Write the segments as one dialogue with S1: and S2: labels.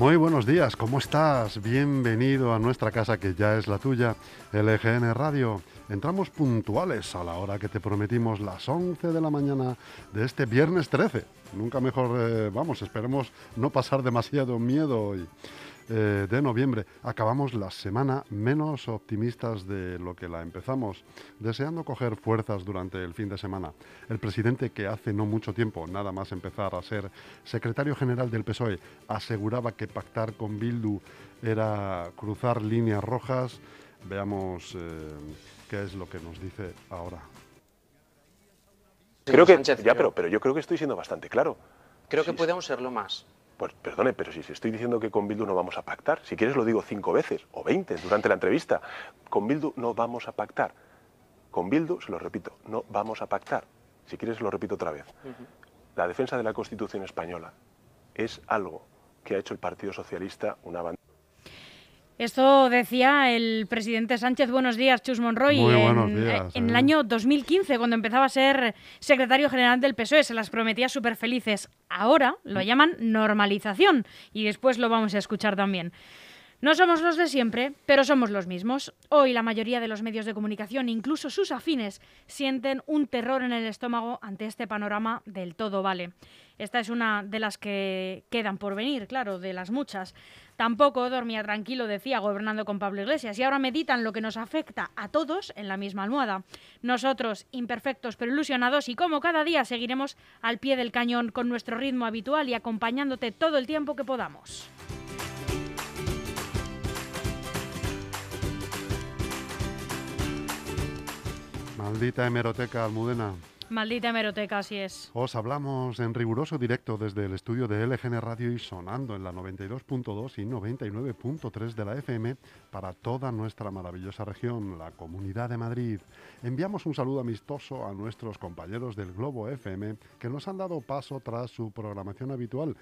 S1: Muy buenos días, ¿cómo estás? Bienvenido a nuestra casa que ya es la tuya, LGN Radio. Entramos puntuales a la hora que te prometimos, las 11 de la mañana de este viernes 13. Nunca mejor, eh, vamos, esperemos no pasar demasiado miedo hoy. Eh, de noviembre. Acabamos la semana menos optimistas de lo que la empezamos, deseando coger fuerzas durante el fin de semana. El presidente que hace no mucho tiempo, nada más empezar a ser secretario general del PSOE, aseguraba que pactar con Bildu era cruzar líneas rojas. Veamos eh, qué es lo que nos dice ahora.
S2: Creo que, ya, pero, pero yo creo que estoy siendo bastante claro.
S3: Creo que podemos serlo más.
S2: Pues perdone, pero si estoy diciendo que con Bildu no vamos a pactar, si quieres lo digo cinco veces o veinte durante la entrevista, con Bildu no vamos a pactar. Con Bildu, se lo repito, no vamos a pactar. Si quieres lo repito otra vez. La defensa de la Constitución española es algo que ha hecho el Partido Socialista una bandera.
S4: Esto decía el presidente Sánchez. Buenos días, Chus Monroy.
S1: en,
S4: en el
S1: eh.
S4: año 2015, cuando empezaba a ser secretario general del PSOE, se las prometía súper felices. Ahora lo llaman normalización y después lo vamos a escuchar también. No somos los de siempre, pero somos los mismos. Hoy la mayoría de los medios de comunicación, incluso sus afines, sienten un terror en el estómago ante este panorama del todo vale. Esta es una de las que quedan por venir, claro, de las muchas. Tampoco dormía tranquilo, decía, gobernando con Pablo Iglesias, y ahora meditan lo que nos afecta a todos en la misma almohada. Nosotros, imperfectos pero ilusionados, y como cada día seguiremos al pie del cañón con nuestro ritmo habitual y acompañándote todo el tiempo que podamos.
S1: Maldita hemeroteca almudena.
S4: Maldita hemeroteca, así es.
S1: Os hablamos en riguroso directo desde el estudio de LGN Radio y sonando en la 92.2 y 99.3 de la FM para toda nuestra maravillosa región, la Comunidad de Madrid. Enviamos un saludo amistoso a nuestros compañeros del Globo FM que nos han dado paso tras su programación habitual.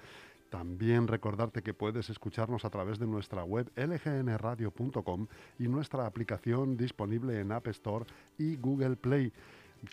S1: También recordarte que puedes escucharnos a través de nuestra web lgnradio.com y nuestra aplicación disponible en App Store y Google Play.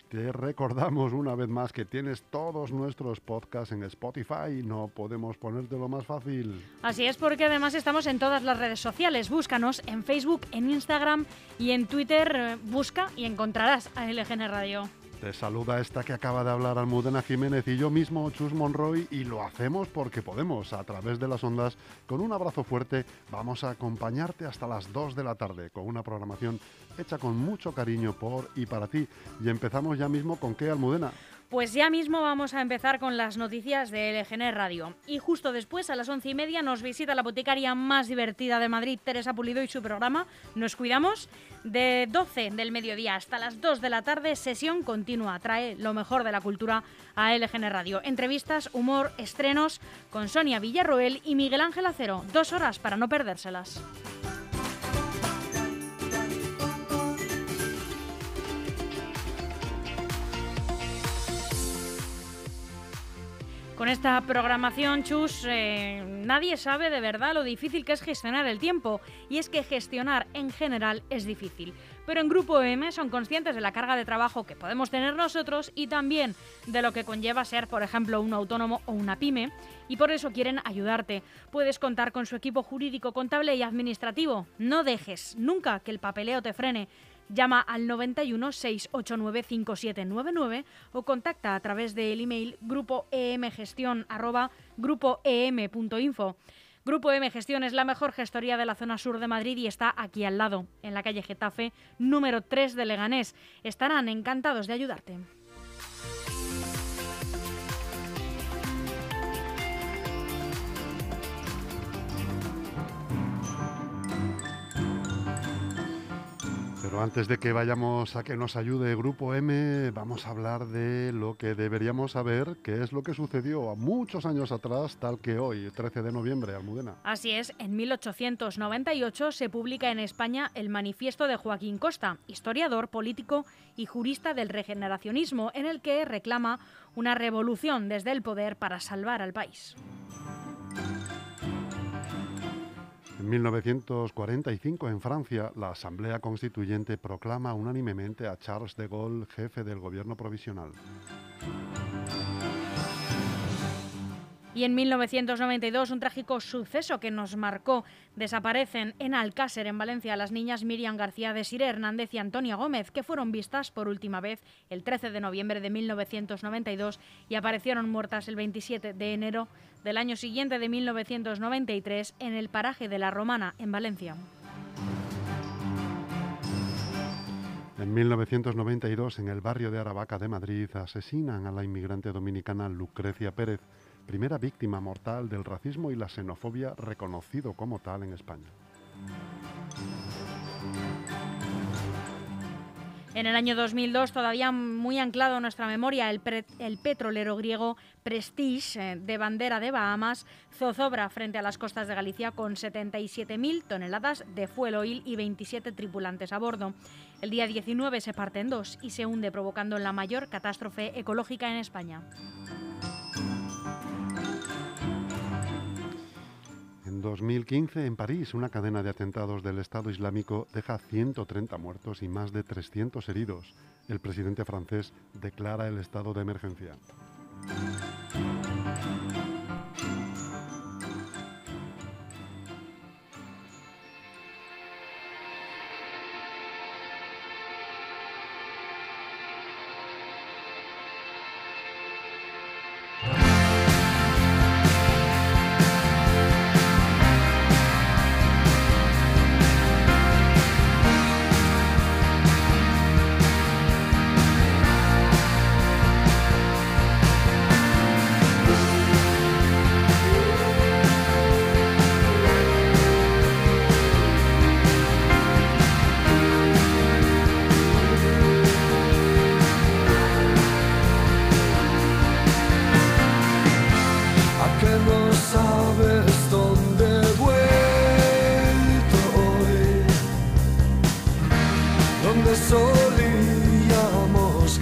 S1: Te recordamos una vez más que tienes todos nuestros podcasts en Spotify. No podemos ponértelo más fácil.
S4: Así es, porque además estamos en todas las redes sociales. Búscanos en Facebook, en Instagram y en Twitter. Eh, Busca y encontrarás a LGN Radio.
S1: Te saluda esta que acaba de hablar Almudena Jiménez y yo mismo, Chus Monroy, y lo hacemos porque podemos, a través de las ondas, con un abrazo fuerte, vamos a acompañarte hasta las 2 de la tarde con una programación hecha con mucho cariño por y para ti. Y empezamos ya mismo con qué, Almudena.
S4: Pues ya mismo vamos a empezar con las noticias de LGN Radio. Y justo después, a las once y media, nos visita la boticaria más divertida de Madrid, Teresa Pulido, y su programa Nos Cuidamos. De 12 del mediodía hasta las 2 de la tarde, sesión continua. Trae lo mejor de la cultura a LGN Radio. Entrevistas, humor, estrenos con Sonia Villarroel y Miguel Ángel Acero. Dos horas para no perdérselas. Con esta programación, Chus, eh, nadie sabe de verdad lo difícil que es gestionar el tiempo. Y es que gestionar en general es difícil. Pero en Grupo M son conscientes de la carga de trabajo que podemos tener nosotros y también de lo que conlleva ser, por ejemplo, un autónomo o una pyme. Y por eso quieren ayudarte. Puedes contar con su equipo jurídico, contable y administrativo. No dejes nunca que el papeleo te frene. Llama al 91 689 5799 o contacta a través del email grupoemgestión@grupoem.info. Grupo M Gestión es la mejor gestoría de la zona sur de Madrid y está aquí al lado, en la calle Getafe, número 3 de Leganés. Estarán encantados de ayudarte.
S1: Pero antes de que vayamos a que nos ayude Grupo M, vamos a hablar de lo que deberíamos saber, que es lo que sucedió a muchos años atrás, tal que hoy, 13 de noviembre, Almudena.
S4: Así es, en 1898 se publica en España el Manifiesto de Joaquín Costa, historiador, político y jurista del regeneracionismo, en el que reclama una revolución desde el poder para salvar al país.
S1: En 1945, en Francia, la Asamblea Constituyente proclama unánimemente a Charles de Gaulle jefe del gobierno provisional.
S4: Y en 1992, un trágico suceso que nos marcó. Desaparecen en Alcácer, en Valencia, las niñas Miriam García de Sire Hernández y Antonia Gómez, que fueron vistas por última vez el 13 de noviembre de 1992 y aparecieron muertas el 27 de enero del año siguiente de 1993 en el paraje de La Romana, en Valencia.
S1: En 1992, en el barrio de Aravaca de Madrid, asesinan a la inmigrante dominicana Lucrecia Pérez, primera víctima mortal del racismo y la xenofobia reconocido como tal en España.
S4: En el año 2002, todavía muy anclado en nuestra memoria, el, petrolero griego Prestige, eh, de bandera de Bahamas, zozobra frente a las costas de Galicia con 77.000 toneladas de fuel oil y 27 tripulantes a bordo. El día 19 se parte en dos y se hunde, provocando la mayor catástrofe ecológica en España.
S1: En 2015, en París, una cadena de atentados del Estado Islámico deja 130 muertos y más de 300 heridos. El presidente francés declara el estado de emergencia.
S5: La caída más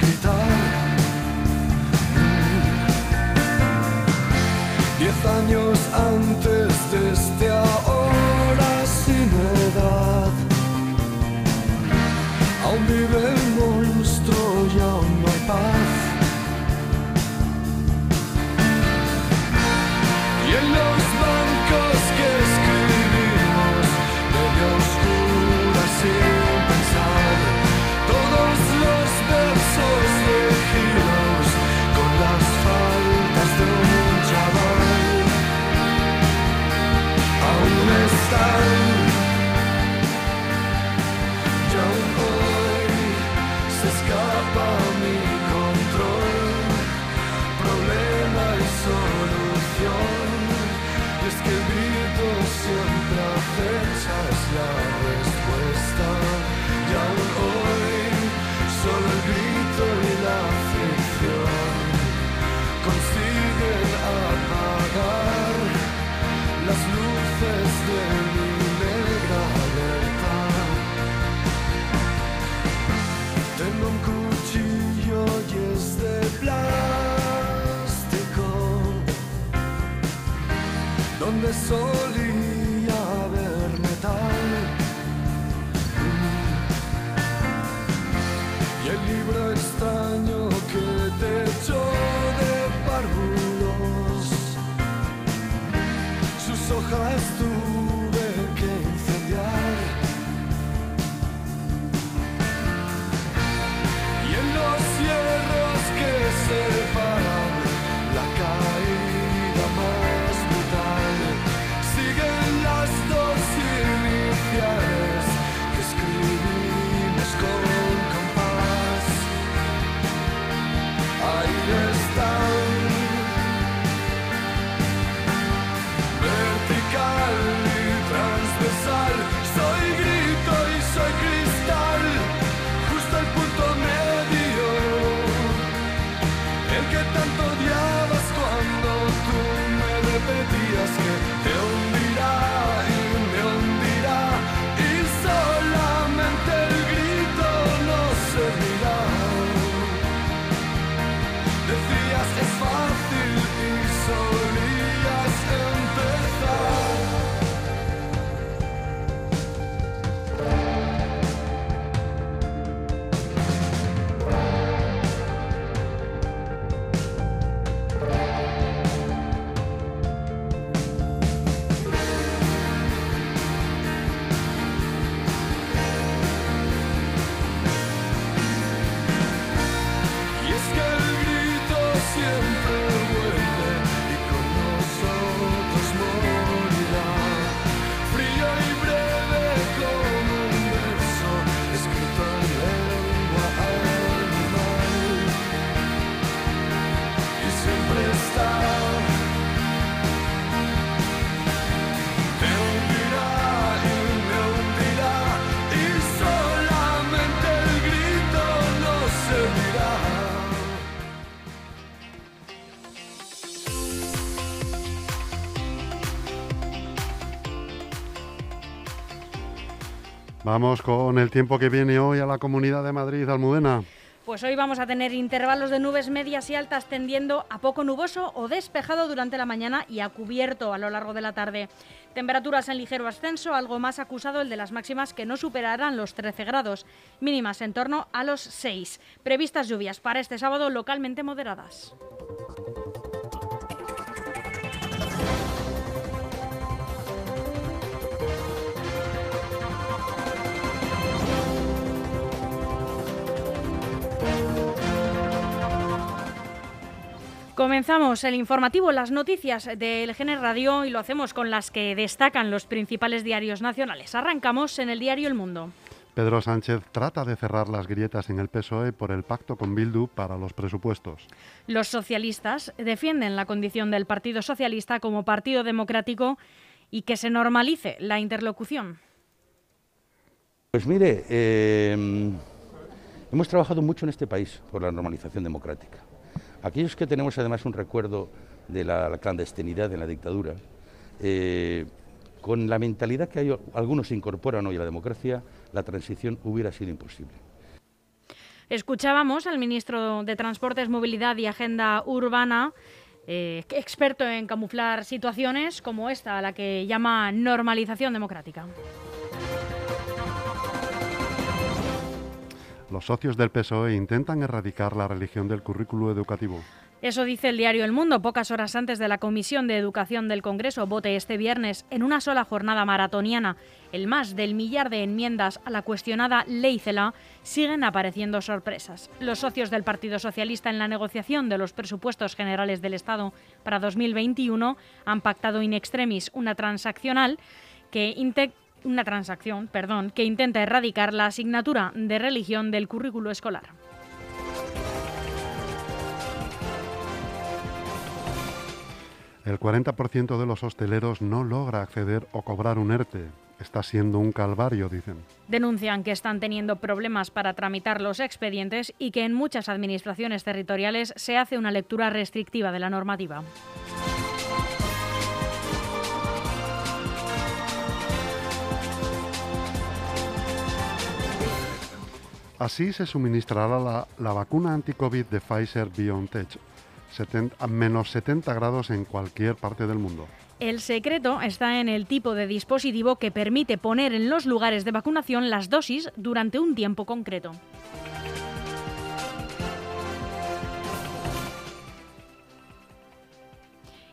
S1: Vamos con el tiempo que viene hoy a la Comunidad de Madrid, Almudena.
S4: Pues hoy vamos a tener intervalos de nubes medias y altas tendiendo a poco nuboso o despejado durante la mañana y a cubierto a lo largo de la tarde. Temperaturas en ligero ascenso, algo más acusado el de las máximas que no superarán los 13 grados, mínimas en torno a los 6. Previstas lluvias para este sábado localmente moderadas. Comenzamos el informativo, las noticias del GN Radio y lo hacemos con las que destacan los principales diarios nacionales. Arrancamos en el diario El Mundo.
S1: Pedro Sánchez trata de cerrar las grietas en el PSOE por el pacto con Bildu para los presupuestos.
S4: Los socialistas defienden la condición del Partido Socialista como partido democrático y que se normalice la interlocución.
S5: Pues mire, eh, hemos trabajado mucho en este país por la normalización democrática. Aquellos que tenemos además un recuerdo de la, clandestinidad en la dictadura, eh, con la mentalidad que algunos incorporan hoy a la democracia, la transición hubiera sido imposible.
S4: Escuchábamos al ministro de Transportes, Movilidad y Agenda Urbana, eh, experto en camuflar situaciones como esta, la que llama normalización democrática.
S1: Los socios del PSOE intentan erradicar la religión del currículo educativo.
S4: Eso dice el diario El Mundo pocas horas antes de la Comisión de Educación del Congreso vote este viernes en una sola jornada maratoniana. El más del millar de enmiendas a la cuestionada Ley CELA siguen apareciendo sorpresas. Los socios del Partido Socialista en la negociación de los presupuestos generales del Estado para 2021 han pactado in extremis una transaccional que una transacción, perdón, que intenta erradicar la asignatura de religión del currículo escolar.
S1: El 40% de los hosteleros no logra acceder o cobrar un ERTE. Está siendo un calvario, dicen.
S4: Denuncian que están teniendo problemas para tramitar los expedientes y que en muchas administraciones territoriales se hace una lectura restrictiva de la normativa.
S1: Así se suministrará la, vacuna anti-COVID de Pfizer BioNTech a menos 70 grados en cualquier parte del mundo.
S4: El secreto está en el tipo de dispositivo que permite poner en los lugares de vacunación las dosis durante un tiempo concreto.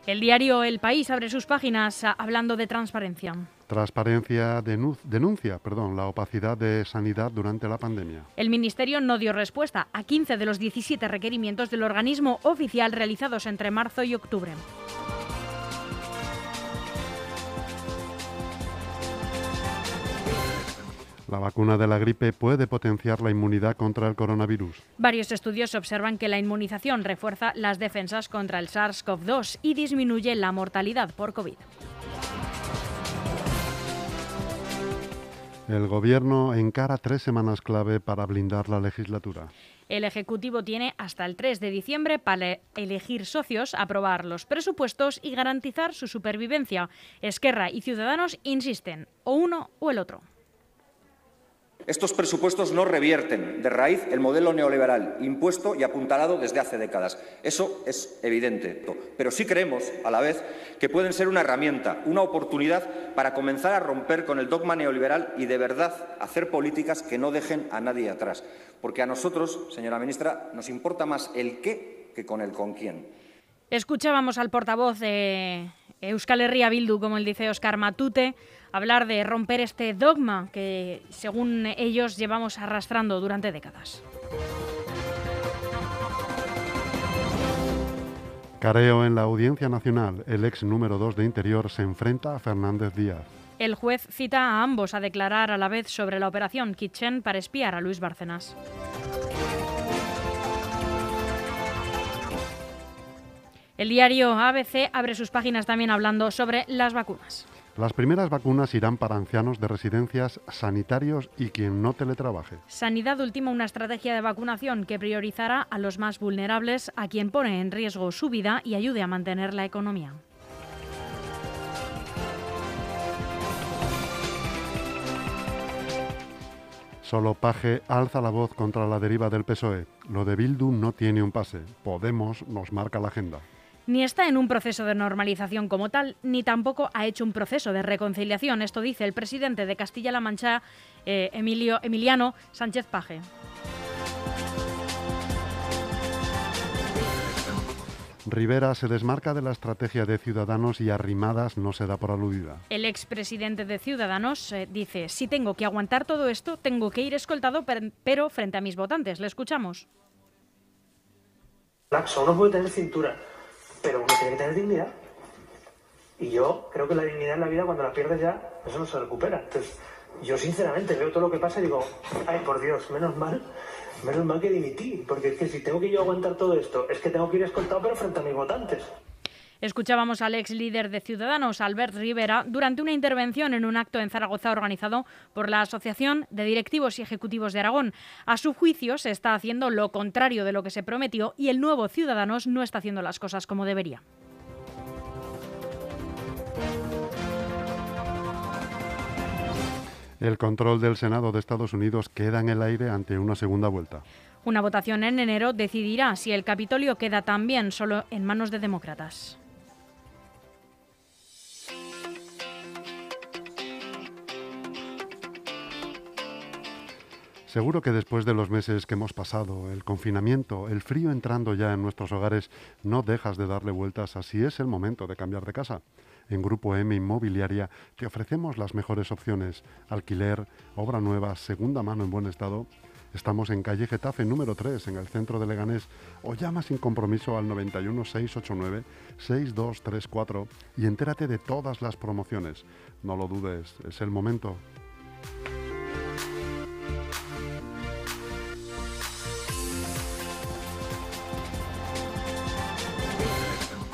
S4: El diario El País abre sus páginas hablando de transparencia.
S1: Transparencia denuncia perdón, la opacidad de sanidad durante la pandemia.
S4: El Ministerio no dio respuesta a 15 de los 17 requerimientos del organismo oficial realizados entre marzo y octubre.
S1: La vacuna de la gripe puede potenciar la inmunidad contra el coronavirus.
S4: Varios estudios observan que la inmunización refuerza las defensas contra el SARS-CoV-2 y disminuye la mortalidad por COVID.
S1: El Gobierno encara tres semanas clave para blindar la legislatura.
S4: El Ejecutivo tiene hasta el 3 de diciembre para elegir socios, aprobar los presupuestos y garantizar su supervivencia. Esquerra y Ciudadanos insisten, o uno o el otro.
S6: Estos presupuestos no revierten de raíz el modelo neoliberal impuesto y apuntalado desde hace décadas. Eso es evidente. Pero sí creemos, a la vez, que pueden ser una herramienta, una oportunidad para comenzar a romper con el dogma neoliberal y, de verdad, hacer políticas que no dejen a nadie atrás. Porque a nosotros, señora ministra, nos importa más el qué que con el con quién.
S4: Escuchábamos al portavoz de Euskal Herria Bildu, como él dice Oscar Matute, hablar de romper este dogma que, según ellos, llevamos arrastrando durante décadas.
S1: Careo en la Audiencia Nacional. El ex número 2 de Interior se enfrenta a Fernández Díaz.
S4: El juez cita a ambos a declarar a la vez sobre la operación Kitchen para espiar a Luis Bárcenas. El diario ABC abre sus páginas también hablando sobre las vacunas.
S1: Las primeras vacunas irán para ancianos de residencias, sanitarios y quien no teletrabaje.
S4: Sanidad ultima una estrategia de vacunación que priorizará a los más vulnerables, a quien pone en riesgo su vida y ayude a mantener la economía.
S1: Solo Paje alza la voz contra la deriva del PSOE. Lo de Bildu no tiene un pase. Podemos nos marca la agenda.
S4: Ni está en un proceso de normalización como tal, ni tampoco ha hecho un proceso de reconciliación. Esto dice el presidente de Castilla-La Mancha, eh, Emilio, Emiliano Sánchez Paje.
S1: Rivera se desmarca de la estrategia de Ciudadanos y Arrimadas no se da por aludida.
S4: El expresidente de Ciudadanos eh, dice, si tengo que aguantar todo esto, tengo que ir escoltado, per- pero frente a mis votantes. Le escuchamos.
S7: laxo, uno puede tener cintura, pero uno tiene que tener dignidad. Y yo creo que la dignidad en la vida, cuando la pierdes ya, eso no se recupera. Entonces, yo sinceramente veo todo lo que pasa y digo, ay, por Dios, menos mal, menos mal que dimití, porque es que si tengo que yo aguantar todo esto, es que tengo que ir escoltado, pero frente a mis votantes.
S4: Escuchábamos al ex líder de Ciudadanos, Albert Rivera, durante una intervención en un acto en Zaragoza organizado por la Asociación de Directivos y Ejecutivos de Aragón. A su juicio, se está haciendo lo contrario de lo que se prometió y el nuevo Ciudadanos no está haciendo las cosas como debería.
S1: El control del Senado de Estados Unidos queda en el aire ante una segunda vuelta.
S4: Una votación en enero decidirá si el Capitolio queda también solo en manos de demócratas.
S1: Seguro que después de los meses que hemos pasado, el confinamiento, el frío entrando ya en nuestros hogares, no dejas de darle vueltas a si es el momento de cambiar de casa. En Grupo M Inmobiliaria te ofrecemos las mejores opciones. Alquiler, obra nueva, segunda mano en buen estado. Estamos en calle Getafe número 3, en el centro de Leganés, o llama sin compromiso al 91 689 6234 y entérate de todas las promociones. No lo dudes, es el momento.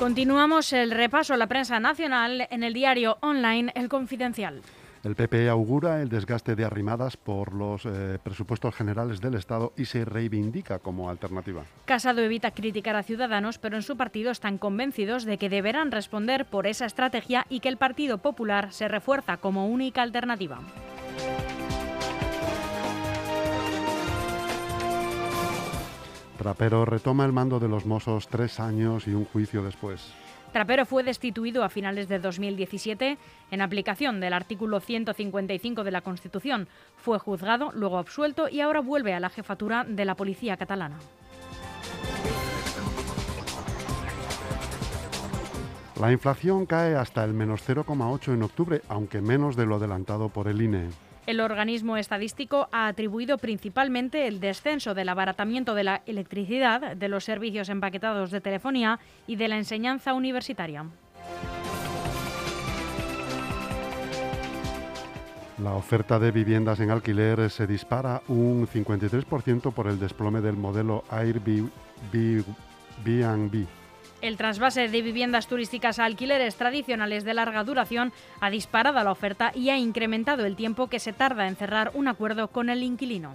S4: Continuamos el repaso a la prensa nacional en el diario online El Confidencial.
S1: El PP augura el desgaste de arrimadas por los eh, presupuestos generales del Estado y se reivindica como alternativa.
S4: Casado evita criticar a Ciudadanos, pero en su partido están convencidos de que deberán responder por esa estrategia y que el Partido Popular se refuerza como única alternativa.
S1: Trapero retoma el mando de los Mossos tres años y un juicio después.
S4: Trapero fue destituido a finales de 2017 en aplicación del artículo 155 de la Constitución. Fue juzgado, luego absuelto y ahora vuelve a la jefatura de la policía catalana.
S1: La inflación cae hasta el menos 0,8 en octubre, aunque menos de lo adelantado por el INE.
S4: El organismo estadístico ha atribuido principalmente el descenso del abaratamiento de la electricidad, de los servicios empaquetados de telefonía y de la enseñanza universitaria.
S1: La oferta de viviendas en alquiler se dispara un 53% por el desplome del modelo Airbnb.
S4: El trasvase de viviendas turísticas a alquileres tradicionales de larga duración ha disparado la oferta y ha incrementado el tiempo que se tarda en cerrar un acuerdo con el inquilino.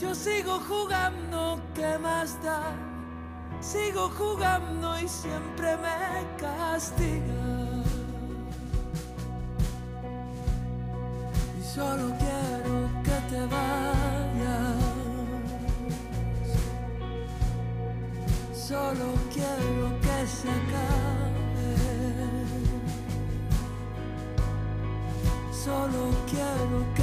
S8: Yo sigo jugando, ¿qué más da? Sigo jugando y siempre me castiga. Y solo quiero que te vayas. Solo quiero que se acabe. Solo Sigo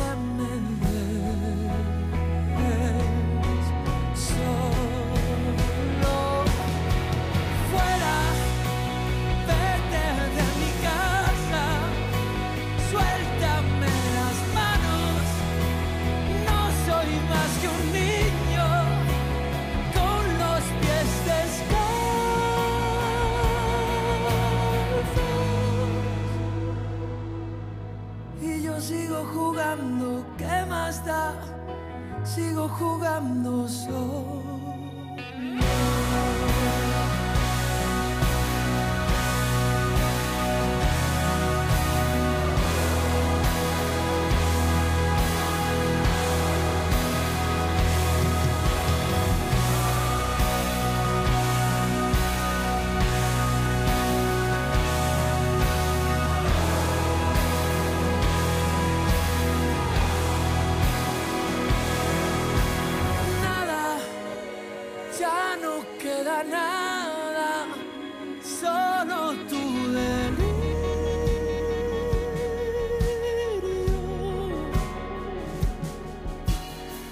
S8: queda nada, solo tu delirio.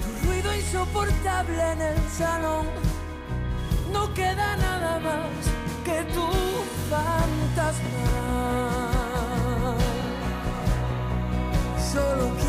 S8: Tu ruido insoportable en el salón, no queda nada más que tu fantasma. Solo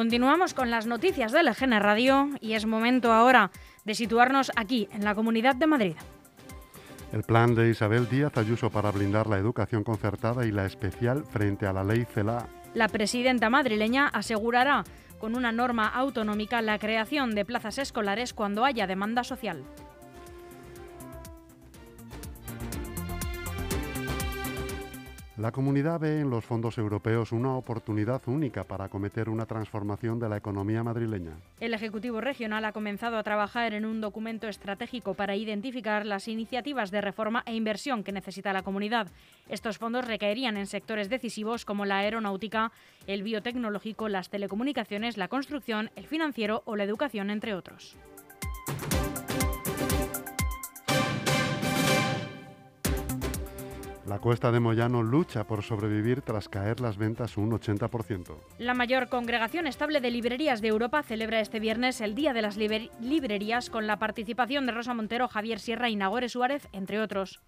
S4: Continuamos con las noticias de LGN Radio y es momento ahora de situarnos aquí, en la Comunidad de Madrid.
S1: El plan de Isabel Díaz Ayuso para blindar la educación concertada y la especial frente a la ley CELA.
S4: La presidenta madrileña asegurará con una norma autonómica la creación de plazas escolares cuando haya demanda social.
S1: La comunidad ve en los fondos europeos una oportunidad única para acometer una transformación de la economía madrileña.
S4: El Ejecutivo Regional ha comenzado a trabajar en un documento estratégico para identificar las iniciativas de reforma e inversión que necesita la comunidad. Estos fondos recaerían en sectores decisivos como la aeronáutica, el biotecnológico, las telecomunicaciones, la construcción, el financiero o la educación, entre otros.
S1: La Cuesta de Moyano lucha por sobrevivir tras caer las ventas un 80%.
S4: La mayor congregación estable de librerías de Europa celebra este viernes el Día de las Librerías con la participación de Rosa Montero, Javier Sierra y Nagore Suárez, entre otros.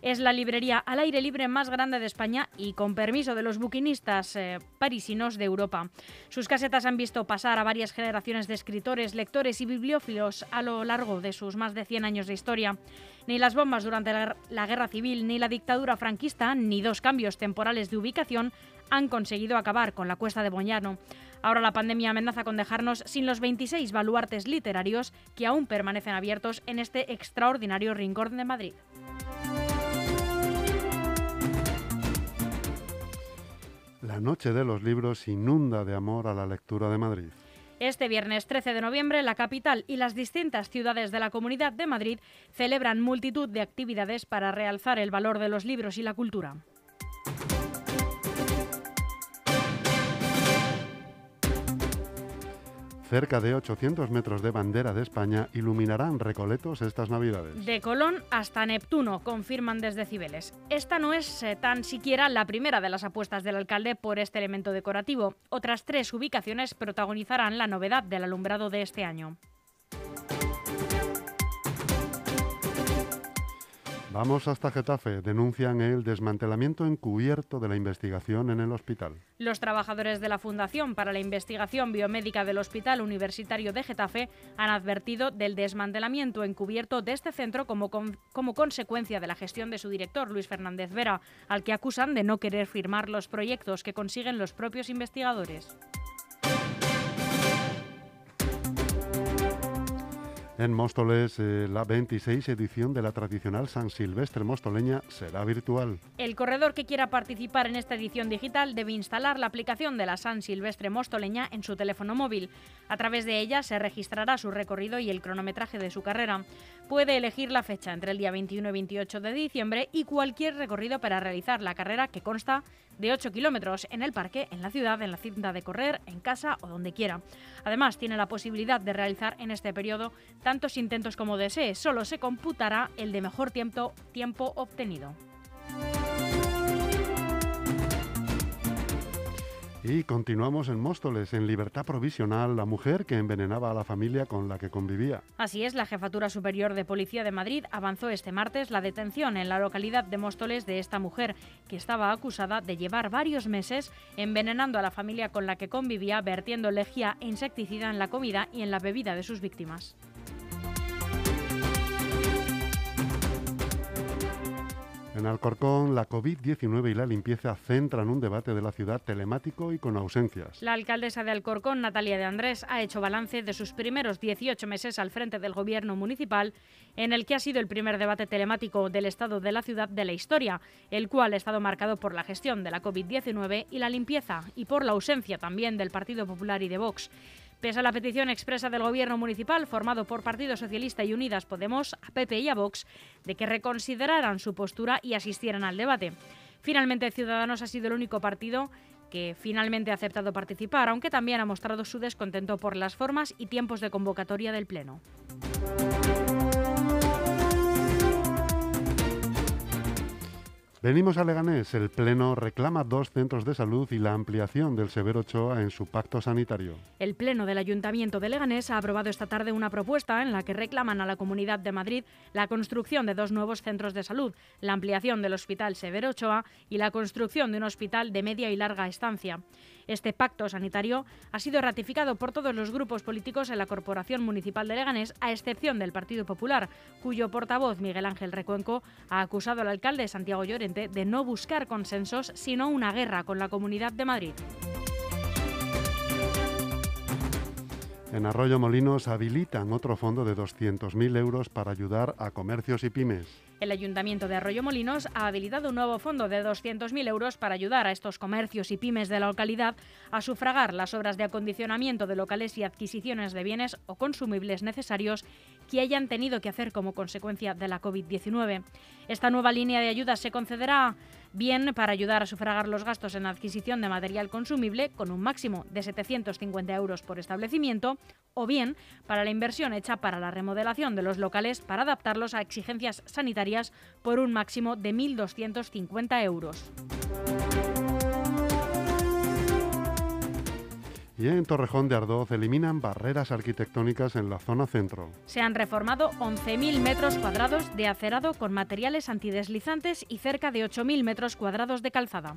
S4: Es la librería al aire libre más grande de España y con permiso de los buquinistas eh, parisinos de Europa. Sus casetas han visto pasar a varias generaciones de escritores, lectores y bibliófilos a lo largo de sus más de 100 años de historia. Ni las bombas durante la, la guerra civil, ni la dictadura franquista, ni dos cambios temporales de ubicación han conseguido acabar con la cuesta de Boñano. Ahora la pandemia amenaza con dejarnos sin los 26 baluartes literarios que aún permanecen abiertos en este extraordinario rincón de Madrid.
S1: La Noche de los Libros inunda de amor a la lectura de Madrid.
S4: Este viernes 13 de noviembre, la capital y las distintas ciudades de la Comunidad de Madrid celebran multitud de actividades para realzar el valor de los libros y la cultura.
S1: Cerca de 800 metros de bandera de España iluminarán Recoletos estas Navidades.
S4: De Colón hasta Neptuno, confirman desde Cibeles. Esta no es eh, tan siquiera la primera de las apuestas del alcalde por este elemento decorativo. Otras tres ubicaciones protagonizarán la novedad del alumbrado de este año.
S1: Vamos hasta Getafe. Denuncian el desmantelamiento encubierto de la investigación en el hospital.
S4: Los trabajadores de la Fundación para la Investigación Biomédica del Hospital Universitario de Getafe han advertido del desmantelamiento encubierto de este centro como, como consecuencia de la gestión de su director, Luis Fernández Vera, al que acusan de no querer firmar los proyectos que consiguen los propios investigadores.
S1: En Móstoles, eh, la 26 edición de la tradicional San Silvestre mostoleña será virtual.
S4: El corredor que quiera participar en esta edición digital debe instalar la aplicación de la San Silvestre mostoleña en su teléfono móvil. A través de ella se registrará su recorrido y el cronometraje de su carrera. Puede elegir la fecha entre el día 21 y 28 de diciembre y cualquier recorrido para realizar la carrera que consta de 8 kilómetros en el parque, en la ciudad, en la cinta de correr, en casa o donde quiera. Además, tiene la posibilidad de realizar en este periodo tantos intentos como desee. Solo se computará el de mejor tiempo, tiempo obtenido.
S1: Y continuamos en Móstoles, en libertad provisional, la mujer que envenenaba a la familia con la que convivía.
S4: Así es, la Jefatura Superior de Policía de Madrid avanzó este martes la detención en la localidad de Móstoles de esta mujer, que estaba acusada de llevar varios meses envenenando a la familia con la que convivía, vertiendo lejía e insecticida en la comida y en la bebida de sus víctimas.
S1: En Alcorcón, la COVID-19 y la limpieza centran un debate de la ciudad telemático y con ausencias.
S4: La alcaldesa de Alcorcón, Natalia de Andrés, ha hecho balance de sus primeros 18 meses al frente del gobierno municipal, en el que ha sido el primer debate telemático del estado de la ciudad de la historia, el cual ha estado marcado por la gestión de la COVID-19 y la limpieza, y por la ausencia también del Partido Popular y de Vox. Pese a la petición expresa del Gobierno municipal, formado por Partido Socialista y Unidas Podemos, a PP y a Vox, de que reconsideraran su postura y asistieran al debate. Finalmente, Ciudadanos ha sido el único partido que finalmente ha aceptado participar, aunque también ha mostrado su descontento por las formas y tiempos de convocatoria del Pleno.
S1: Venimos a Leganés. El Pleno reclama dos centros de salud y la ampliación del Severo Ochoa en su pacto sanitario.
S4: El Pleno del Ayuntamiento de Leganés ha aprobado esta tarde una propuesta en la que reclaman a la Comunidad de Madrid la construcción de dos nuevos centros de salud, la ampliación del Hospital Severo Ochoa y la construcción de un hospital de media y larga estancia. Este pacto sanitario ha sido ratificado por todos los grupos políticos en la Corporación Municipal de Leganés, a excepción del Partido Popular, cuyo portavoz Miguel Ángel Recuenco ha acusado al alcalde Santiago De no buscar consensos, sino una guerra con la Comunidad de Madrid.
S1: En Arroyo Molinos habilitan otro fondo de 200.000 euros para ayudar a comercios y pymes.
S4: El Ayuntamiento de Arroyo Molinos ha habilitado un nuevo fondo de 200.000 euros para ayudar a estos comercios y pymes de la localidad a sufragar las obras de acondicionamiento de locales y adquisiciones de bienes o consumibles necesarios que hayan tenido que hacer como consecuencia de la COVID-19. Esta nueva línea de ayuda se concederá bien para ayudar a sufragar los gastos en adquisición de material consumible con un máximo de 750 euros por establecimiento, o bien para la inversión hecha para la remodelación de los locales para adaptarlos a exigencias sanitarias por un máximo de 1.250 euros.
S1: Y en Torrejón de Ardoz eliminan barreras arquitectónicas en la zona centro.
S4: Se han reformado 11.000 metros cuadrados de acerado con materiales antideslizantes y cerca de 8.000 metros cuadrados de calzada.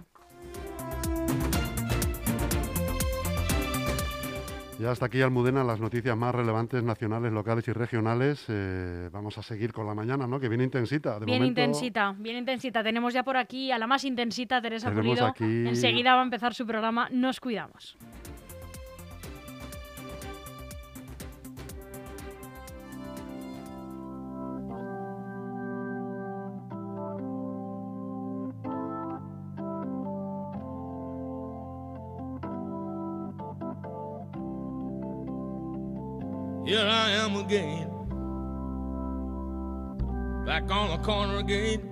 S1: Y hasta aquí, Almudena, las noticias más relevantes nacionales, locales y regionales. Eh, vamos a seguir con la mañana, ¿no? Que viene intensita. De
S4: bien
S1: momento,
S4: intensita, bien intensita. Tenemos ya por aquí a la más intensita, Teresa Pulido.
S1: aquí-
S4: Enseguida va a empezar su programa. Nos cuidamos.
S9: Again, back on the corner again.